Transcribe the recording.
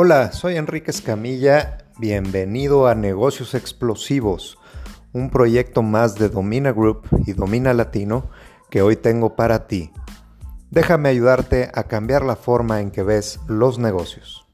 Hola, soy Enrique Escamilla, bienvenido a Negocios Explosivos, un proyecto más de Domina Group y Domina Latino que hoy tengo para ti. Déjame ayudarte a cambiar la forma en que ves los negocios.